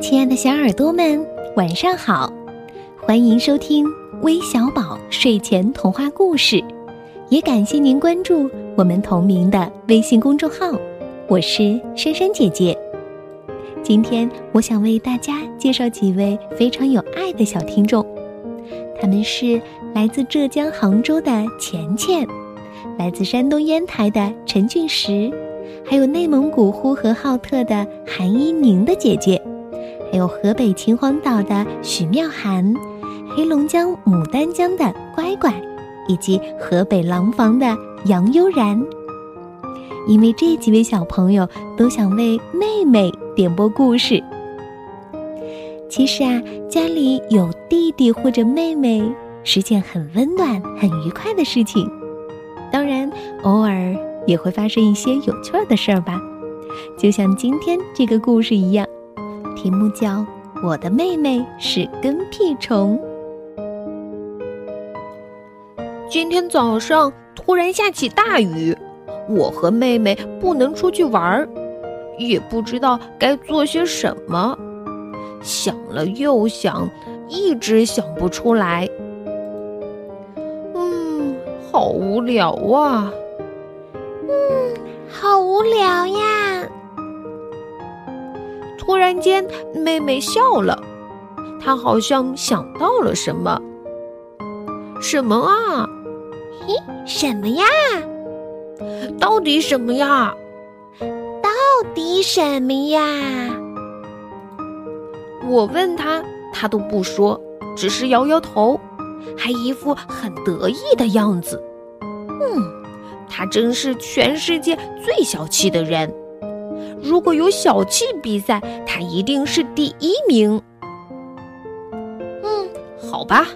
亲爱的小耳朵们，晚上好！欢迎收听微小宝睡前童话故事，也感谢您关注我们同名的微信公众号。我是珊珊姐姐。今天我想为大家介绍几位非常有爱的小听众，他们是来自浙江杭州的钱钱，来自山东烟台的陈俊石。还有内蒙古呼和浩特的韩一宁的姐姐，还有河北秦皇岛的许妙涵，黑龙江牡丹江的乖乖，以及河北廊坊的杨悠然。因为这几位小朋友都想为妹妹点播故事。其实啊，家里有弟弟或者妹妹是件很温暖、很愉快的事情。当然，偶尔。也会发生一些有趣的事儿吧，就像今天这个故事一样，题目叫《我的妹妹是跟屁虫》。今天早上突然下起大雨，我和妹妹不能出去玩儿，也不知道该做些什么，想了又想，一直想不出来。嗯，好无聊啊。然间，妹妹笑了，她好像想到了什么。什么啊？嘿，什么呀？到底什么呀？到底什么呀？我问他，他都不说，只是摇摇头，还一副很得意的样子。嗯。他真是全世界最小气的人。如果有小气比赛，他一定是第一名。嗯，好吧，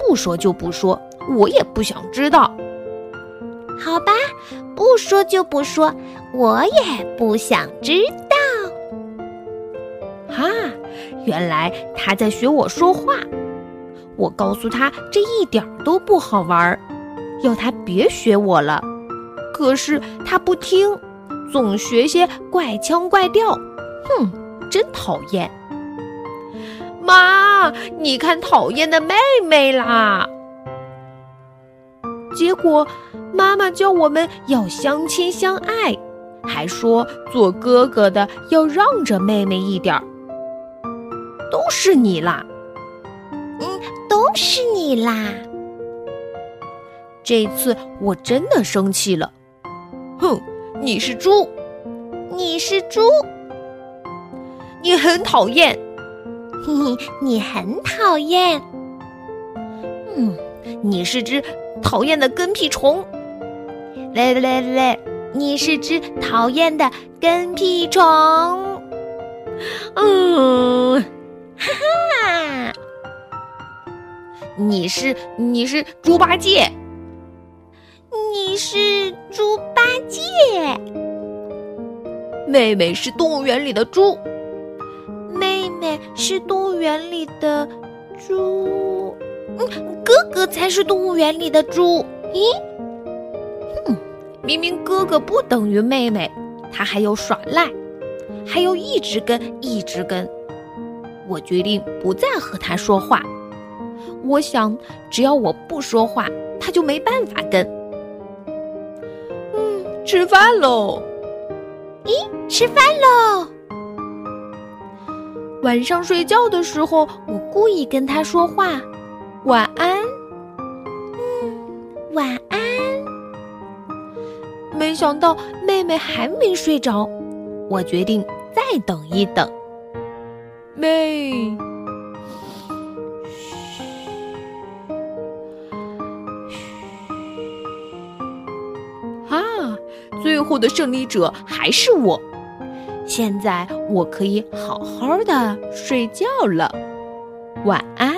不说就不说，我也不想知道。好吧，不说就不说，我也不想知道。哈，原来他在学我说话。我告诉他这一点都不好玩，要他别学我了。可是他不听，总学些怪腔怪调，哼，真讨厌！妈，你看讨厌的妹妹啦！结果妈妈教我们要相亲相爱，还说做哥哥的要让着妹妹一点儿。都是你啦！嗯，都是你啦！这次我真的生气了。哼，你是猪，你是猪，你很讨厌，嘿嘿，你很讨厌，嗯，你是只讨厌的跟屁虫，来来来，你是只讨厌的跟屁虫，嗯，哈哈，你是你是猪八戒。妹妹是动物园里的猪，妹妹是动物园里的猪，嗯，哥哥才是动物园里的猪。咦，哼，明明哥哥不等于妹妹，他还要耍赖，还要一直跟一直跟。我决定不再和他说话。我想，只要我不说话，他就没办法跟。嗯吃饭喽！咦，吃饭喽！晚上睡觉的时候，我故意跟他说话：“晚安。”嗯，晚安。没想到妹妹还没睡着，我决定再等一等。妹。最后的胜利者还是我，现在我可以好好的睡觉了，晚安。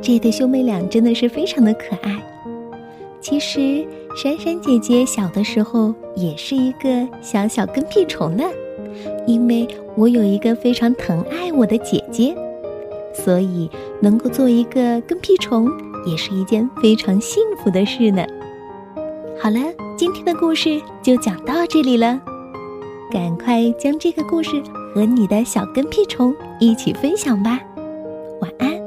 这对兄妹俩真的是非常的可爱。其实闪闪姐姐小的时候也是一个小小跟屁虫呢，因为我有一个非常疼爱我的姐姐，所以能够做一个跟屁虫也是一件非常幸福的事呢。好了，今天的故事就讲到这里了。赶快将这个故事和你的小跟屁虫一起分享吧。晚安。